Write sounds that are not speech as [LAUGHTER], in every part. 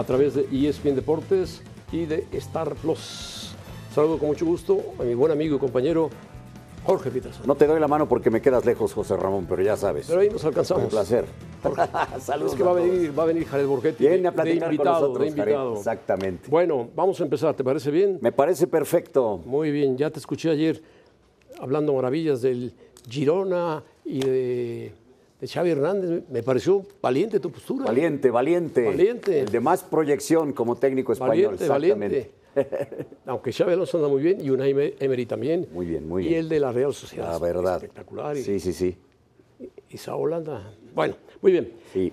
a través de ESPN Deportes y de Star Plus. Saludo con mucho gusto a mi buen amigo y compañero Jorge Peterson. No te doy la mano porque me quedas lejos, José Ramón, pero ya sabes. Pero ahí nos alcanzamos. Un placer. [LAUGHS] Saludos. Es que va a venir, va a venir Jared Borghetti. Viene a platicar de invitado, con nosotros, de invitado. Jared. Exactamente. Bueno, vamos a empezar. ¿Te parece bien? Me parece perfecto. Muy bien. Ya te escuché ayer hablando maravillas del Girona y de, de Xavi Hernández. Me pareció valiente tu postura. Valiente, valiente. Valiente. El de más proyección como técnico español. Valiente, exactamente. valiente. [LAUGHS] Aunque Xavi Alonso anda muy bien y Unai Emery también. Muy bien, muy Y bien. el de la Real Sociedad. La verdad. Espectacular. Y, Sí, sí, sí. y Saúl anda. Bueno, muy bien. Sí.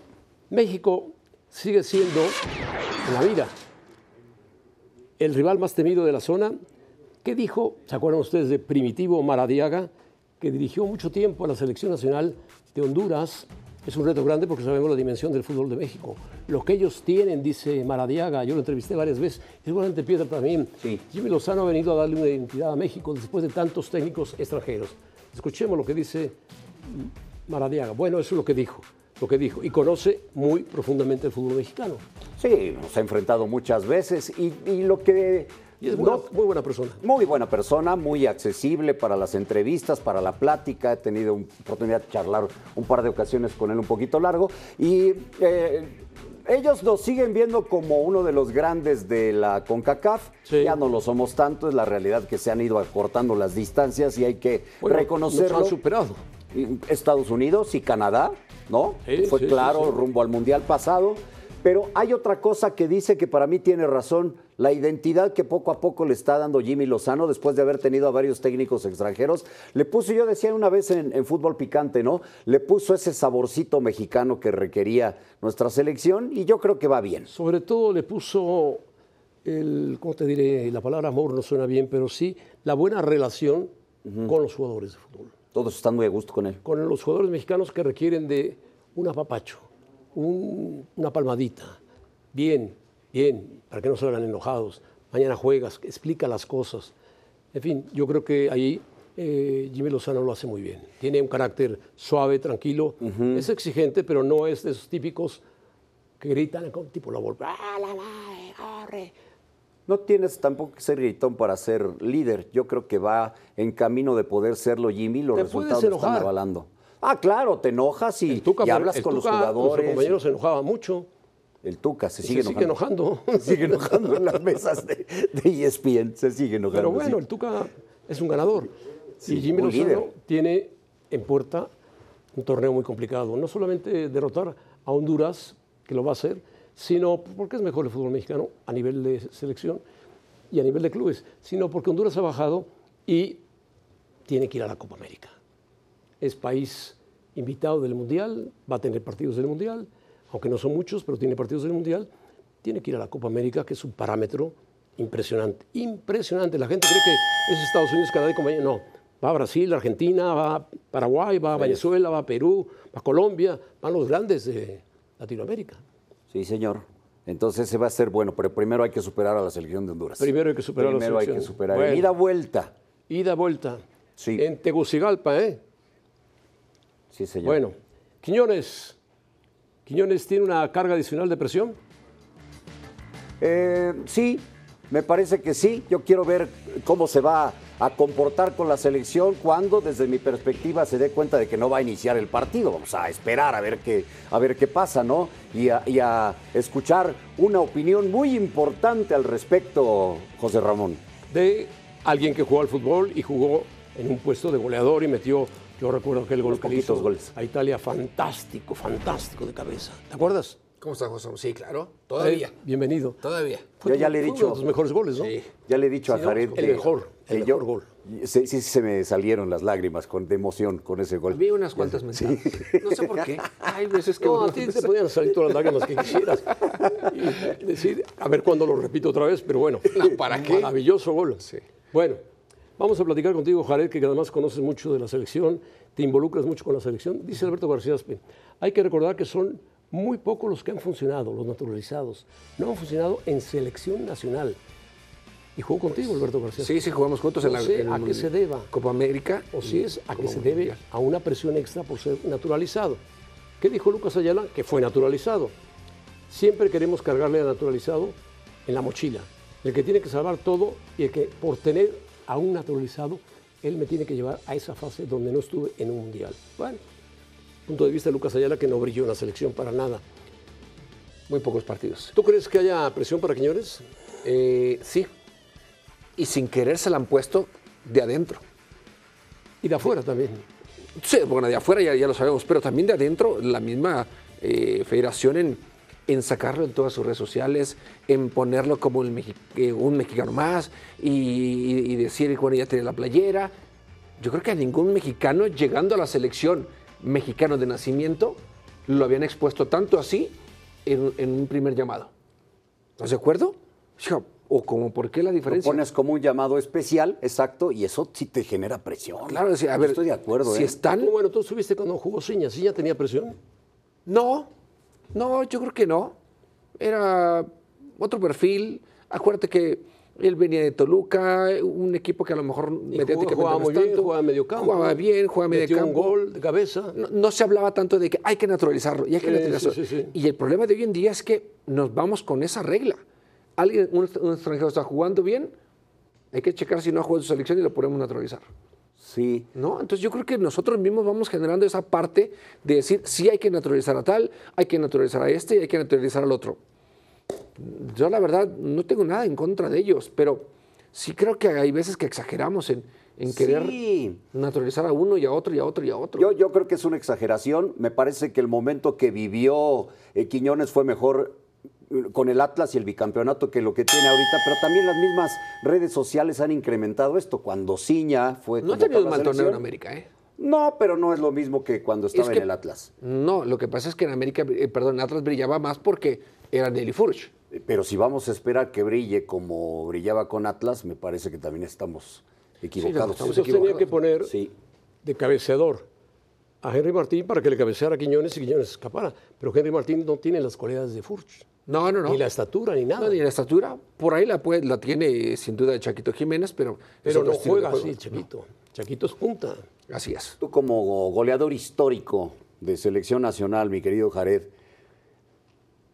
México sigue siendo, en la vida, el rival más temido de la zona. ¿Qué dijo? ¿Se acuerdan ustedes de Primitivo Maradiaga, que dirigió mucho tiempo a la selección nacional de Honduras? Es un reto grande porque sabemos la dimensión del fútbol de México. Lo que ellos tienen, dice Maradiaga, yo lo entrevisté varias veces, es igualmente piedra para mí. Sí. Jimmy Lozano ha venido a darle una identidad a México después de tantos técnicos extranjeros. Escuchemos lo que dice Maradiaga. Bueno, eso es lo que dijo, lo que dijo. Y conoce muy profundamente el fútbol mexicano. Sí, nos ha enfrentado muchas veces y, y lo que... Y es buena- muy buena persona. Muy buena persona, muy accesible para las entrevistas, para la plática. He tenido un- oportunidad de charlar un par de ocasiones con él un poquito largo. Y eh, ellos nos siguen viendo como uno de los grandes de la CONCACAF. Sí. Ya no lo somos tanto, es la realidad que se han ido acortando las distancias y hay que Bueno, reconocerlo. Nos han superado. Estados Unidos y Canadá, ¿no? Sí, Fue sí, claro rumbo al Mundial pasado. Pero hay otra cosa que dice que para mí tiene razón, la identidad que poco a poco le está dando Jimmy Lozano después de haber tenido a varios técnicos extranjeros. Le puso, yo decía una vez en, en fútbol picante, ¿no? Le puso ese saborcito mexicano que requería nuestra selección y yo creo que va bien. Sobre todo le puso el, ¿cómo te diré? La palabra amor no suena bien, pero sí la buena relación con los jugadores de fútbol. Todos están muy a gusto con él. Con los jugadores mexicanos que requieren de un apapacho, un- una palmadita. Bien, bien, para que no salgan enojados. Mañana juegas, explica las cosas. En fin, yo creo que ahí eh, Jimmy Lozano lo hace muy bien. Tiene un carácter suave, tranquilo. Es exigente, pero no es de esos típicos que gritan tipo la volva. ¡Ah, la madre, corre! No tienes tampoco que ser gritón para ser líder. Yo creo que va en camino de poder serlo Jimmy. Los resultados lo están avalando. Ah, claro, te enojas y, Tuca, y hablas con Tuca, los jugadores. se enojaba mucho. El Tuca se Se sigue sigue enojando. enojando. [LAUGHS] Se sigue enojando en las mesas de, de ESPN. Se sigue enojando. Pero bueno, el Tuca es un ganador. Sí, y Jimmy Lozano tiene en puerta un torneo muy complicado. No solamente derrotar a Honduras, que lo va a hacer, sino porque es mejor el fútbol mexicano a nivel de selección y a nivel de clubes, sino porque Honduras ha bajado y tiene que ir a la Copa América. Es país invitado del Mundial, va a tener partidos del Mundial, aunque no son muchos, pero tiene partidos del Mundial. Tiene que ir a la Copa América, que es un parámetro impresionante. Impresionante. La gente cree que es Estados Unidos, Canadá y compañía. No. Va a Brasil, Argentina, va a Paraguay, va a Venezuela, va a Perú, va a Colombia, van los grandes de Latinoamérica. Sí, señor. Entonces se va a ser bueno, pero primero hay que superar a la selección de Honduras. Primero hay que superar a la Primero hay que selección. superar. Bueno. Ida vuelta. Ida, vuelta. Sí. En Tegucigalpa, ¿eh? Sí, señor. Bueno, Quiñones. Quiñones tiene una carga adicional de presión. Eh, sí, me parece que sí. Yo quiero ver cómo se va a comportar con la selección cuando, desde mi perspectiva, se dé cuenta de que no va a iniciar el partido. Vamos a esperar a ver qué, a ver qué pasa, ¿no? Y a, y a escuchar una opinión muy importante al respecto, José Ramón. de alguien que jugó al fútbol y jugó en un puesto de goleador y metió, yo recuerdo aquel gol que hizo goles. a Italia, fantástico, fantástico de cabeza. ¿Te acuerdas? ¿Cómo está José? Sí, claro. Todavía. Eh, bienvenido. Todavía. Yo ya le he dicho. uno de tus mejores goles, ¿no? Sí. Ya le he dicho a Sí. Jared El mejor, el yo- mejor gol. Sí, sí, se me salieron las lágrimas con, de emoción con ese gol. Vi unas cuantas mensajes. No sé por qué. Hay veces que No, uno- a ti te podían salir todas las lágrimas que quisieras. Y decir, a ver cuándo lo repito otra vez, pero bueno. ¿para qué? Maravilloso gol. Sí. Bueno, vamos a platicar contigo, Jared, que además conoces mucho de la selección, te involucras mucho con la selección. Dice Alberto García Aspe, hay que recordar que son muy pocos los que han funcionado, los naturalizados. No han funcionado en selección nacional. Y jugó contigo, Alberto García. Sí, sí, jugamos juntos en la sé en a qué se deba. Copa América. o si es a que Copa se debe a una presión extra por ser naturalizado. ¿Qué dijo Lucas Ayala? Que fue naturalizado. Siempre queremos cargarle a naturalizado en la mochila. El que tiene que salvar todo y el que por tener a un naturalizado, él me tiene que llevar a esa fase donde no estuve en un mundial. Bueno, punto de vista de Lucas Ayala que no brilló en la selección para nada. Muy pocos partidos. ¿Tú crees que haya presión para Quiñones? Eh, sí. Y sin querer se la han puesto de adentro. Y de afuera también. Sí, bueno, de afuera ya, ya lo sabemos, pero también de adentro la misma eh, federación en, en sacarlo en todas sus redes sociales, en ponerlo como el mexi- eh, un mexicano más y, y- y decir, bueno, ya tiene la playera. Yo creo que a ningún mexicano llegando a la selección mexicano de nacimiento lo habían expuesto tanto así en, en un primer llamado. ¿Estás de acuerdo? O como, ¿por qué la Lo diferencia? pones como un llamado especial, exacto, y eso sí te genera presión. Claro, decir, a ver, estoy de acuerdo, si ¿eh? están Bueno, tú estuviste cuando jugó Ciña. ¿Ciña tenía presión? No, no, yo creo que no. Era otro perfil. Acuérdate que él venía de Toluca, un equipo que a lo mejor mediáticamente jugaba no muy es bien, jugaba medio campo. Jugaba bien, jugaba medio campo. un gol de cabeza. No, no se hablaba tanto de que hay que naturalizarlo y hay que Sí, naturalizarlo. sí, sí, sí. Y el problema de hoy en día es que nos vamos con esa regla. Alguien, un, un extranjero está jugando bien, hay que checar si no ha jugado su selección y lo podemos naturalizar. Sí. ¿no? Entonces yo creo que nosotros mismos vamos generando esa parte de decir, sí hay que naturalizar a tal, hay que naturalizar a este y hay que naturalizar al otro. Yo la verdad no tengo nada en contra de ellos, pero sí creo que hay veces que exageramos en, en querer Sí. naturalizar a uno y a otro y a otro y a otro. Yo, yo creo que es una exageración. Me parece que el momento que vivió eh, Quiñones fue mejor con el Atlas y el bicampeonato que lo que tiene ahorita, pero también las mismas redes sociales han incrementado esto. Cuando Ciña fue no ha tenido un mal torneo en América, ¿eh? No, pero no es lo mismo que cuando estaba que- en el Atlas. No, lo que pasa es que en América, eh, perdón, en Atlas brillaba más porque era Nelly Furch. Pero si vamos a esperar que brille como brillaba con Atlas, me parece que también estamos equivocados. estamos Entonces tenía equivocados. que poner Sí. de cabeceador a Henry Martín para que le cabeceara a Quiñones y Quiñones escapara. Pero Henry Martín no tiene las cualidades de Furch. No, no, no. Ni la estatura, ni nada. No, ni la estatura. Por ahí la, puede- la tiene sin duda Chaquito Jiménez, pero... pero no juega así, Chaquito. Chaquito es punta. Así es. Tú como goleador histórico de selección nacional, mi querido Jared,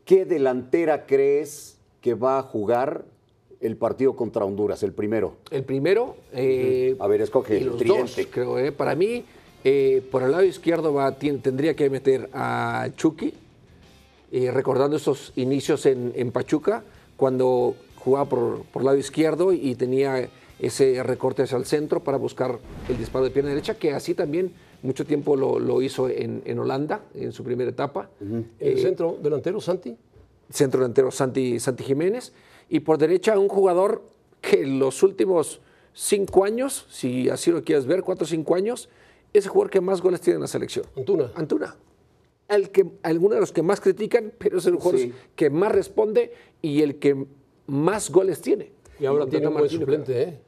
¿qué delantera crees que va a jugar el partido contra Honduras, el primero? El primero... eh, A ver, escoge y el los tridente. dos, creo. eh. Para mí, eh, por el lado izquierdo va, tendría que meter a Chucky, eh, recordando esos inicios en, en Pachuca, cuando jugaba por, por lado izquierdo y tenía ese recorte hacia el centro para buscar el disparo de pierna derecha, que así también mucho tiempo lo, lo hizo en, en Holanda, en su primera etapa. El centro delantero, Santi. centro delantero Santi, Santi Jiménez, y por derecha un jugador que en los últimos cinco años, si así lo quieres ver, cuatro o cinco años, es el jugador que más goles tiene en la selección. Antuna. Antuna. El que, alguno de los que más critican, pero es el jugador Sí. que más responde y el que más goles tiene. Y ahora Junto tiene un buen suplente, ¿eh?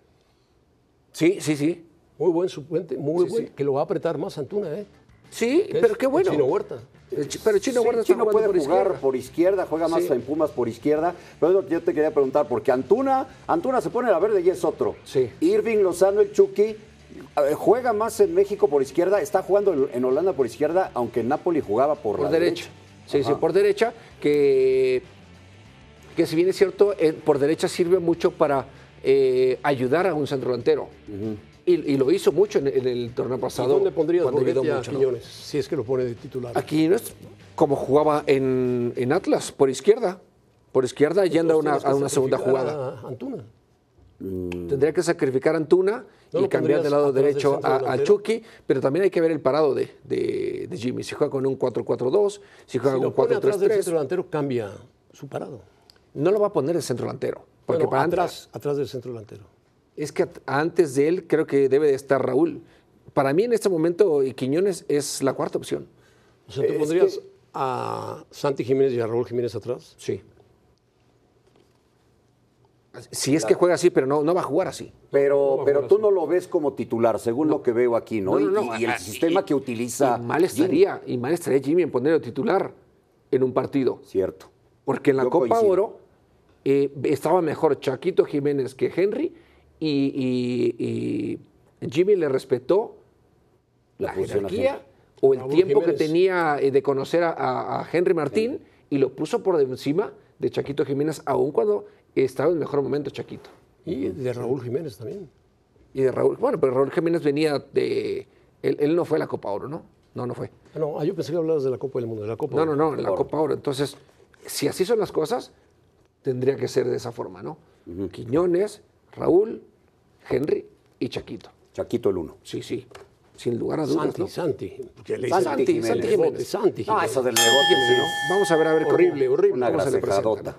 Sí, sí, sí. Muy buen suplente, muy Sí, buen. sí. Que lo va a apretar más Antuna, ¿eh? Sí, pero es qué bueno. Chino Huerta. Pero Chino Sí, Huerta está Chino puede por jugar izquierda. por izquierda, juega más Sí. en Pumas por izquierda. Pero es lo que yo te quería preguntar, porque Antuna, Antuna se pone a la verde y es otro. Sí. Irving Lozano, el Chucky, juega más en México por izquierda, está jugando en- Holanda por izquierda, aunque en Napoli jugaba por, por la derecha. Sí, sí, Ajá. por derecha, que, que si bien es cierto, eh, por derecha sirve mucho para eh, ayudar a un centro delantero. y, y lo hizo mucho en, en el torneo ¿Y pasado. dónde pondrías Borghetti a mucho, ¿no? Quiñones? Si es que lo pone de titular. Aquí no es como jugaba en, en Atlas, por izquierda. Por izquierda yendo a una, a una segunda jugada. a Antuna. Tendría que sacrificar a Antuna ¿No y cambiar del lado derecho a, a? Chucky, pero también hay que ver el parado de, de- de Jimmy. Si juega con un 4-4-2, si juega Si con un pone atrás del centro 4-3-3, delantero, cambia su parado. no lo va a poner el centro delantero. Porque Bueno, para atrás, atrás del centro delantero. Es que antes de él creo que debe de estar Raúl. Para mí en este momento Quiñones es la cuarta opción. O sea, ¿tú Es pondrías que- a Santi Jiménez y a Raúl Jiménez atrás? Sí. Si es que juega así, pero no, no va a jugar así. Pero, pero tú así. no lo ves como titular, según lo que veo aquí, ¿no? No, Y- no, no, y, y el ah, sistema y- que utiliza. Y mal Jimmy. estaría, y mal estaría Jimmy en ponerlo titular en un partido. Cierto. Porque en la Yo Copa coincido. Oro eh, estaba mejor Chaquito Jiménez que Henry y, y- y Jimmy le respetó La la, jerarquía o el Raúl tiempo Jiménez. que tenía eh, de conocer a, a- a Henry Martín y lo puso por encima de Chaquito Jiménez, aun cuando estaba en mejor momento Chaquito. Y de Raúl Jiménez también. Y de Raúl, bueno, pero Raúl Jiménez venía de. Él, él no fue a la Copa Oro, ¿no? No, no fue. Ah, No, ah, yo pensé que hablabas de la Copa del Mundo, de la Copa No, no, Oro. no, en la Copa Oro. Entonces, si así son las cosas, tendría que ser de esa forma, ¿no? Quiñones, Raúl, Henry y Chaquito. Chaquito el uno. Sí, sí. Sin lugar a dudas, Santi, ¿no? Santi. porque le Santi Jiménez. Santi Jiménez. Santi No, Jiménez. eso del rebote, ¿no? sí. Vamos a ver, a ver cómo- Horrible, horrible. Una grasejadota. ¿no?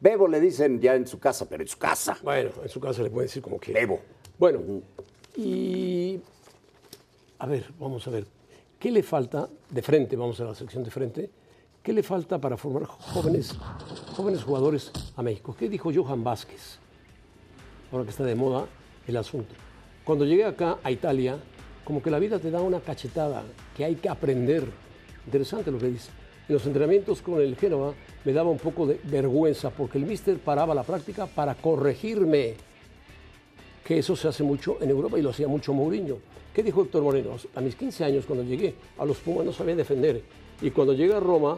Bebo le dicen ya en su casa, pero en su casa. Bueno, en su caso le puede decir como que. Bebo. Bueno, y. A ver, vamos a ver. ¿Qué le falta de frente? Vamos a la sección de frente. ¿Qué le falta para formar jóvenes, jóvenes jugadores a México? ¿Qué dijo Johan Vázquez? Ahora que está de moda el asunto. Cuando llegué acá a Italia, como que la vida te da una cachetada que hay que aprender. Interesante lo que dice. En los entrenamientos con el Génova me daba un poco de vergüenza porque el míster paraba la práctica para corregirme que eso se hace mucho en Europa y lo hacía mucho Mourinho. ¿Qué dijo Héctor Moreno? A mis 15 años, cuando llegué a los Pumas, no sabía defender. Y cuando llegué a Roma,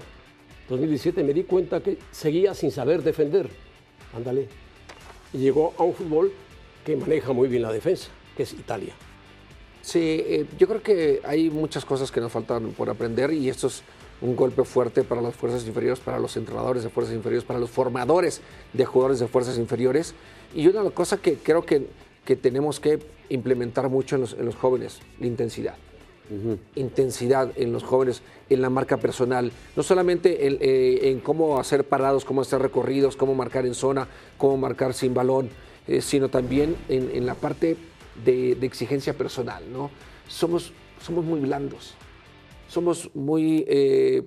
2017, me di cuenta que seguía sin saber defender. Ándale. Y llegó a un fútbol que maneja muy bien la defensa, que es Italia. Sí, eh, yo creo que hay muchas cosas que nos faltan por aprender y esto es un golpe fuerte para las fuerzas inferiores, para los entrenadores de fuerzas inferiores, para los formadores de jugadores de fuerzas inferiores. Y una cosa que creo que, que tenemos que implementar mucho en los, en los jóvenes, la intensidad. Intensidad en los jóvenes, en la marca personal, no solamente en, eh, en cómo hacer parados, cómo hacer recorridos, cómo marcar en zona, cómo marcar sin balón, eh, sino también en, en la parte de, de exigencia personal. ¿no? Somos, somos muy blandos, somos muy... eh,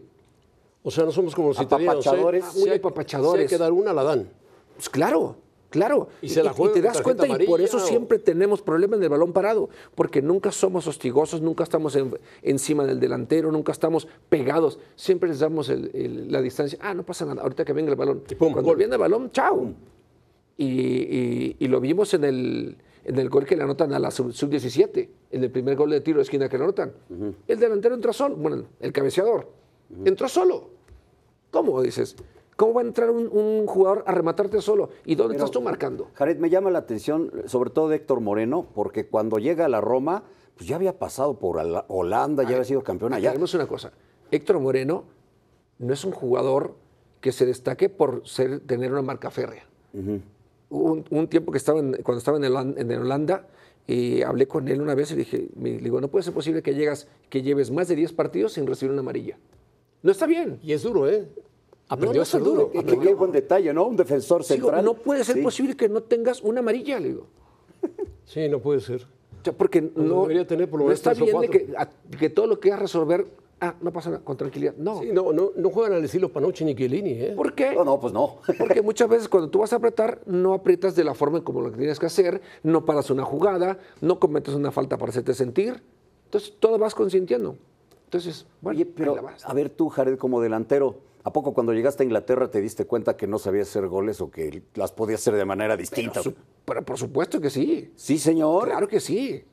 O sea, no somos como los italianos. ¿eh? Apapachadores. Si Muy hay- apapachadores. Si hay que dar una, la dan. Pues claro, claro. Y se la y te das cuenta y por eso o- siempre tenemos problemas en el balón parado, porque nunca somos hostigosos, nunca estamos en- encima del delantero, nunca estamos pegados, siempre les damos el- el- la distancia. Ah, no pasa nada, ahorita que venga el balón. Y pum, Cuando gol. viene el balón, chao. Y- y lo vimos en el, en el gol que le anotan a la sub- sub-17, en el primer gol de tiro de esquina que le anotan. El delantero entró solo, bueno, el cabeceador, entró solo. ¿Cómo dices? ¿Cómo va a entrar un, un jugador a rematarte solo? ¿Y dónde Pero, estás tú marcando? Jared, me llama la atención, sobre todo de Héctor Moreno, porque cuando llega a la Roma, pues ya había pasado por Holanda, ya había sido campeón allá. Aclaremos una cosa. Héctor Moreno no es un jugador que se destaque por ser, tener una marca férrea. Un, un tiempo que estaba en- cuando estaba en, Holan- en Holanda, y hablé con él una vez y dije, me, le digo, no puede ser posible que, llegas, que lleves más de 10 partidos sin recibir una amarilla. No está bien. Y es duro, ¿eh? Aprendió no a ser es duro. duro. Qué- qué, buen detalle, ¿no? Un defensor Digo, central. no puede ser Sí. posible que no tengas una amarilla, le digo. [LAUGHS] Sí, no puede ser. O sea, porque no, debería tener por lo no menos está bien de que, a- que todo lo que hagas resolver, ah, no pasa nada, con tranquilidad. No. Sí, no, no, no juegan al estilo Panucci ni Chiellini, ¿eh? ¿Por qué? No, no, pues no. Porque muchas veces cuando tú vas a apretar, no aprietas de la forma en como lo que tienes que hacer, no paras una jugada, no cometes una falta para hacerte sentir. Entonces, todo vas consintiendo. Entonces, bueno, Oye, ahí pero la vas. a ver tú, Jared, como delantero, ¿a poco cuando llegaste a Inglaterra te diste cuenta que no sabías hacer goles o que las podías hacer de manera distinta? Su- pero por supuesto que sí. Sí, señor. Claro que sí.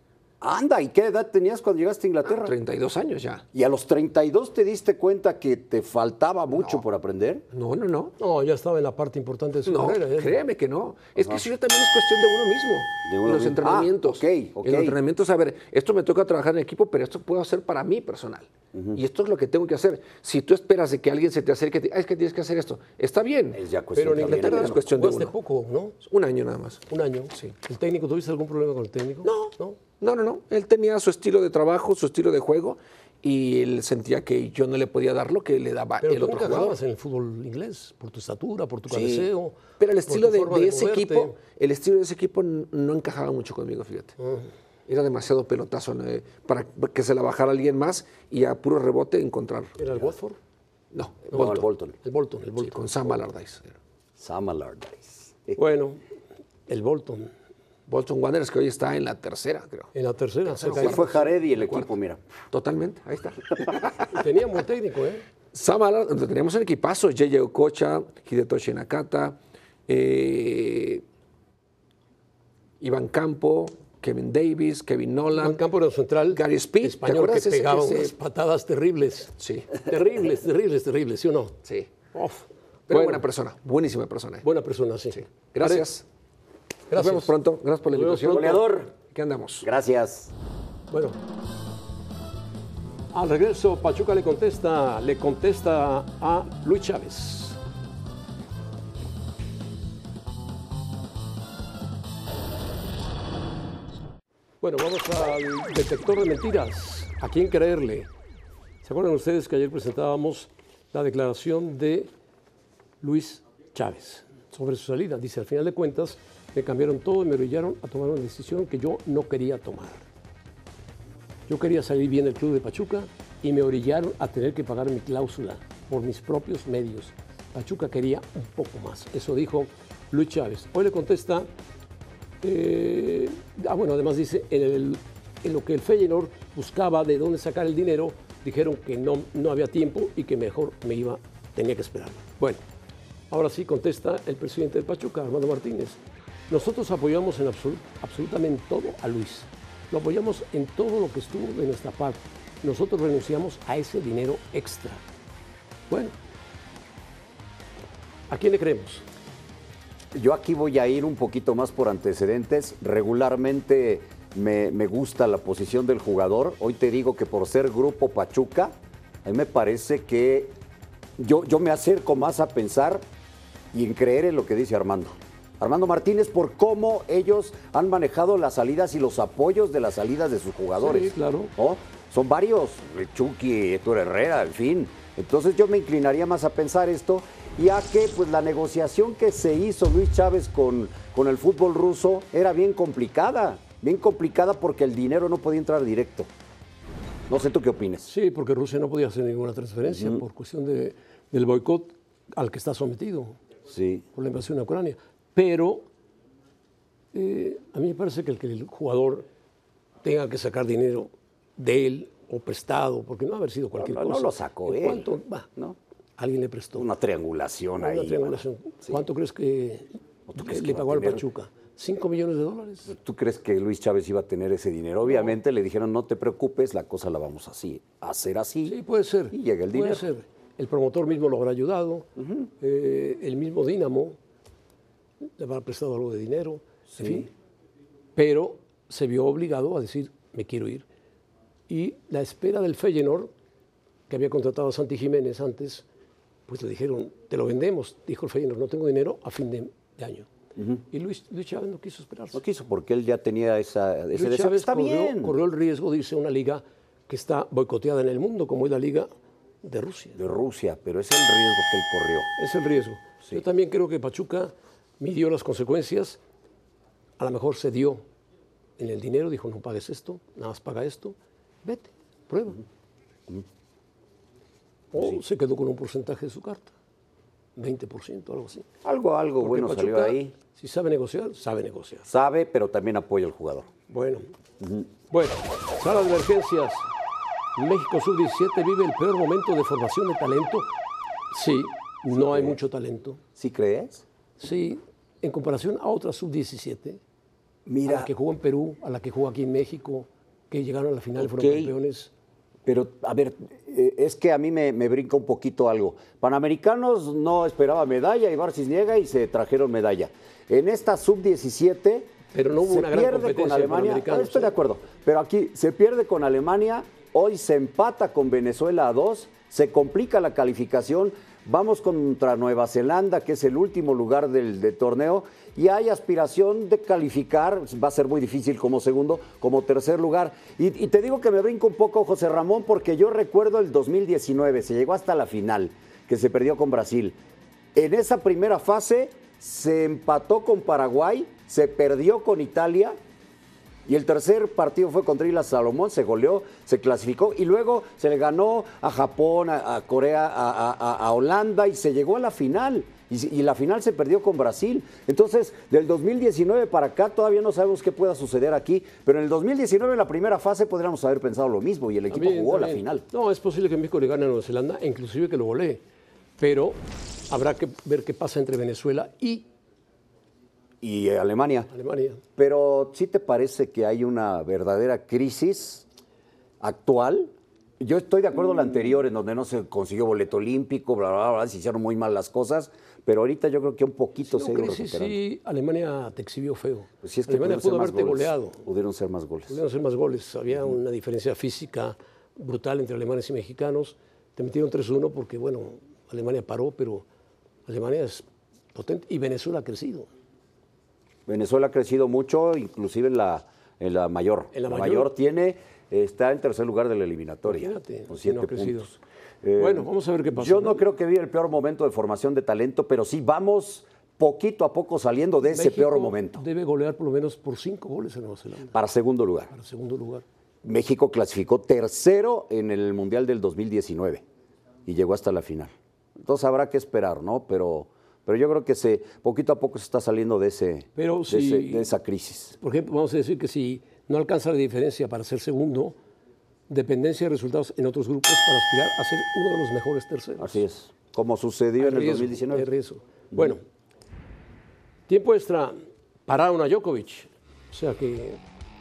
Anda, ¿y qué edad tenías cuando llegaste a Inglaterra? 32 años ya. ¿Y a los 32 te diste cuenta que te faltaba mucho por aprender? No, no, no. No, ya estaba en la parte importante de su No, carrera. ¿eh? créeme que no. Es que eso ya también es cuestión de uno mismo. De uno en los mismo. entrenamientos. Ah, ok, ok. En los entrenamientos, a ver, esto me toca trabajar en equipo, pero esto puedo hacer para mí personal. Y esto es lo que tengo que hacer. Si tú esperas de que alguien se te acerque y te diga, "Ah, es que tienes que hacer esto, está bien. Es ya cuestión Pero en Inglaterra de es cuestión de uno. poco, ¿no? Un año nada más. Un año. Sí. ¿El técnico, tuviste algún problema con el técnico? No, ¿No? No, no, no. Él tenía su estilo de trabajo, su estilo de juego, y él sentía que yo no le podía dar lo que le daba Pero el otro jugador. en el fútbol inglés, por tu estatura, por tu Sí, cabeceo. Pero el estilo de, forma de de ese moverte. equipo, el estilo de ese equipo no encajaba mucho conmigo, fíjate. Ah. Era demasiado pelotazo ¿no? Para que se la bajara alguien más y a puro rebote encontrar. ¿Era el Watford? No, No, Bolton. el Bolton. El Bolton, el Sí, Bolton. con Sam Allardyce. Sam Allardyce. Bueno, [LAUGHS] el Bolton. Bolton Wanderers que hoy está en la tercera, creo. En la tercera. se fue Jared y el equipo, mira. Totalmente, ahí está. [LAUGHS] Tenía buen técnico, ¿eh? Sam Allardyce, teníamos un equipazo, J.J. Okocha, Hidetoshi Nakata, eh, Iván Campo, Kevin Davis, Kevin Nolan. En campo era central. Gary Speed, ¿te Español que acuerdas ese- pegaba ese- unas patadas terribles. Sí, Terribles, terribles, terribles, ¿sí o no? sí. Uf. Pero Bueno, buena persona, buenísima persona. eh. Buena persona, sí. Gracias. Nos Gracias. vemos pronto. Gracias por la Nos invitación. Goleador. ¿Qué andamos? Gracias. Bueno. Al regreso, Pachuca le contesta, le contesta a Luis Chávez. Bueno, vamos al detector de mentiras. ¿A quién creerle? ¿Se acuerdan ustedes que ayer presentábamos la declaración de Luis Chávez sobre su salida? Dice, al final de cuentas, me cambiaron todo y me orillaron a tomar una decisión que yo no quería tomar. Yo quería salir bien del club de Pachuca y me orillaron a tener que pagar mi cláusula por mis propios medios. Pachuca quería un poco más. Eso dijo Luis Chávez. Hoy le contesta, eh, ah, bueno, además dice, en, lo que el Feyenoord buscaba de dónde sacar el dinero, dijeron que no, no había tiempo y que mejor me iba, tenía que esperar. Bueno, ahora sí contesta el presidente de Pachuca, Armando Martínez. Nosotros apoyamos en absolu- absolutamente todo a Luis. Lo apoyamos en todo lo que estuvo de nuestra parte. Nosotros renunciamos a ese dinero extra. Bueno, ¿a quién le creemos? Yo aquí voy a ir un poquito más por antecedentes. Regularmente me, me gusta la posición del jugador. Hoy te digo que por ser grupo Pachuca, a mí me parece que yo, yo me acerco más a pensar y en creer en lo que dice Armando. Armando Martínez por cómo ellos han manejado las salidas y los apoyos de las salidas de sus jugadores. Sí, claro. ¿no? Son varios, Chucky, Héctor Herrera, en fin. Entonces yo me inclinaría más a pensar esto y a que pues la negociación que se hizo Luis Chávez con, con el fútbol ruso era bien complicada, bien complicada porque el dinero no podía entrar directo. No sé tú qué opinas. Sí, porque Rusia no podía hacer ninguna transferencia por cuestión de- del boicot al que está sometido Sí. por la invasión a Ucrania. Pero eh, a mí me parece que el que el jugador tenga que sacar dinero de él o prestado, porque no ha haber sido cualquier No, no cosa. lo sacó ¿En él, ¿Cuánto? Va, ¿no? Alguien le prestó. Una triangulación Una ahí. triangulación. bueno. Sí. ¿Cuánto crees que, tú crees que le pagó al? Pachuca? ¿Cinco millones de dólares? ¿Tú crees que Luis Chávez iba a tener ese dinero? Obviamente le dijeron, no te preocupes, la cosa la vamos así, a hacer así. Sí, puede ser. Y llega el puede dinero. ser. El promotor mismo lo habrá ayudado. eh, el mismo Dinamo le habrá prestado algo de dinero. En fin. Pero se vio obligado a decir, me quiero ir. Y la espera del Feyenoord, que había contratado a Santi Jiménez antes, pues le dijeron, te lo vendemos. Dijo el Feyenoord, no tengo dinero a fin de, de año. Y Luis, Luis Chávez no quiso esperarse. No quiso porque él ya tenía esa, ese Luis deseo. Chávez Está corrió, bien. corrió el riesgo de irse a una liga que está boicoteada en el mundo, como es la liga de Rusia. De Rusia, pero es el riesgo que él corrió. Es el riesgo. Yo también creo que Pachuca midió las consecuencias, a lo mejor se dio en el dinero, dijo, no pagues esto, nada más paga esto, vete, prueba. O se quedó con un porcentaje de su carta, 20%, algo así. Algo, algo Porque bueno salió Pachuca, ahí. Si sabe negociar, sabe negociar. Sabe, pero también apoya al jugador. Bueno, bueno, sala de emergencias. México Sub-17 vive el peor momento de formación de talento. Sí, no hay mucho talento. ¿Sí crees? Sí, en comparación a otra Sub-17, a Mira, la que jugó en Perú, a la que jugó aquí en México, que llegaron a la final y fueron campeones. Pero, a ver, eh, es que a mí me, me brinca un poquito algo. Panamericanos no esperaba medalla, Ibar Cisniega y se trajeron medalla. En esta sub-17 Pero no hubo se una gran pierde con de Alemania. Ah, Estoy de ¿eh? acuerdo. Pero aquí se pierde con Alemania, hoy se empata con Venezuela a dos, se complica la calificación. Vamos contra Nueva Zelanda, que es el último lugar del, torneo, y hay aspiración de calificar, va a ser muy difícil como segundo, como tercer lugar. Y, y te digo que me brinco un poco, José Ramón, porque yo recuerdo el 2019, se llegó hasta la final, que se perdió con Brasil. En esa primera fase se empató con Paraguay, se perdió con Italia, y el tercer partido fue contra Islas Salomón, se goleó, se clasificó y luego se le ganó a Japón, a, a Corea, a, a- a Holanda y se llegó a la final. Y, la final se perdió con Brasil. Entonces, del 2019 para acá todavía no sabemos qué pueda suceder aquí, pero en el 2019 en la primera fase podríamos haber pensado lo mismo y el equipo También, jugó la también. final. No, es posible que México le gane a Nueva Zelanda, inclusive que lo golee. Pero habrá que ver qué pasa entre Venezuela y Y Alemania. Alemania. Pero ¿sí te parece que hay una verdadera crisis actual? Yo estoy de acuerdo en la anterior, en donde no se consiguió boleto olímpico, bla, bla, bla, se hicieron muy mal las cosas, pero ahorita yo creo que un poquito Si se ha ido crisis, sí, Alemania te exhibió feo. Pues sí, es que Alemania ser pudo haberte goles. goleado. Pudieron ser más goles. Pudieron hacer más goles. Había una diferencia física brutal entre alemanes y mexicanos. Te metieron 3-1 porque, bueno, Alemania paró, pero Alemania es potente y Venezuela ha crecido. Venezuela ha crecido mucho, inclusive en la, en la mayor. En la mayor. mayor. tiene, está en tercer lugar de la eliminatoria. Imagínate, con si siete no puntos. Eh, Bueno, vamos a ver qué pasa. Yo no creo que vive el peor momento de formación de talento, pero sí vamos poquito a poco saliendo de ese peor momento. Debe golear por lo menos por cinco goles en Nueva Zelanda, Para segundo lugar. para segundo lugar. México clasificó tercero en el Mundial del 2019 y llegó hasta la final. Entonces habrá que esperar, ¿no? Pero, pero yo creo que se, poquito a poco se está saliendo de, ese, Pero de, si- ese- de esa crisis. Por ejemplo, vamos a decir que si no alcanza la diferencia para ser segundo, dependencia de resultados en otros grupos para aspirar a ser uno de los mejores terceros. Así es, como sucedió en el riesgo, 2019. hay riesgo. Bueno, tiempo extra pararon a Djokovic. O sea que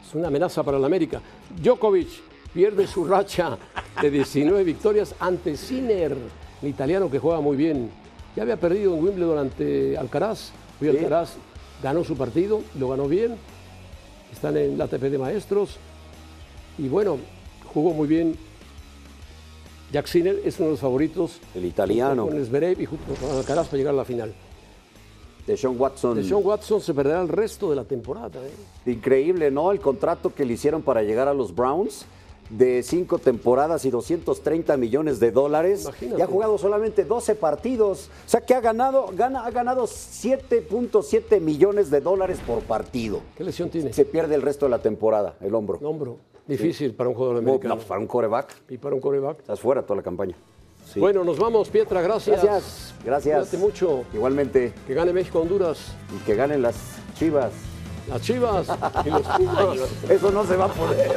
es una amenaza para la América. Djokovic pierde su racha de 19 victorias ante Sinner, el italiano que juega muy bien. Ya había perdido en Wimbledon ante Alcaraz. Hoy Sí. Alcaraz ganó su partido, lo ganó bien. Están en la ATP de maestros. Y bueno, jugó muy bien. Jack Sinner es uno de los favoritos El italiano, con Zverev y junto con Alcaraz para llegar a la final. de Sean Watson. De Sean Watson se perderá el resto de la temporada. ¿eh? Increíble, ¿no? El contrato que le hicieron para llegar a los Browns de cinco temporadas y 230 millones de dólares. Imagínate. Y ha jugado solamente 12 partidos. O sea que ha ganado, gana, ha ganado 7.7 millones de dólares por partido. ¿Qué lesión tiene? Se pierde el resto de la temporada, el hombro. Un hombro. Difícil para un jugador No, americano. no, para un coreback, Y para un coreback. estás fuera toda la campaña. Sí. Bueno, nos vamos, Pietra. Gracias. gracias, gracias. Cuídate mucho. Igualmente, Que gane México-Honduras. y que ganen las chivas. Las Chivas y los [LAUGHS] Pumas. Eso no se va a poder.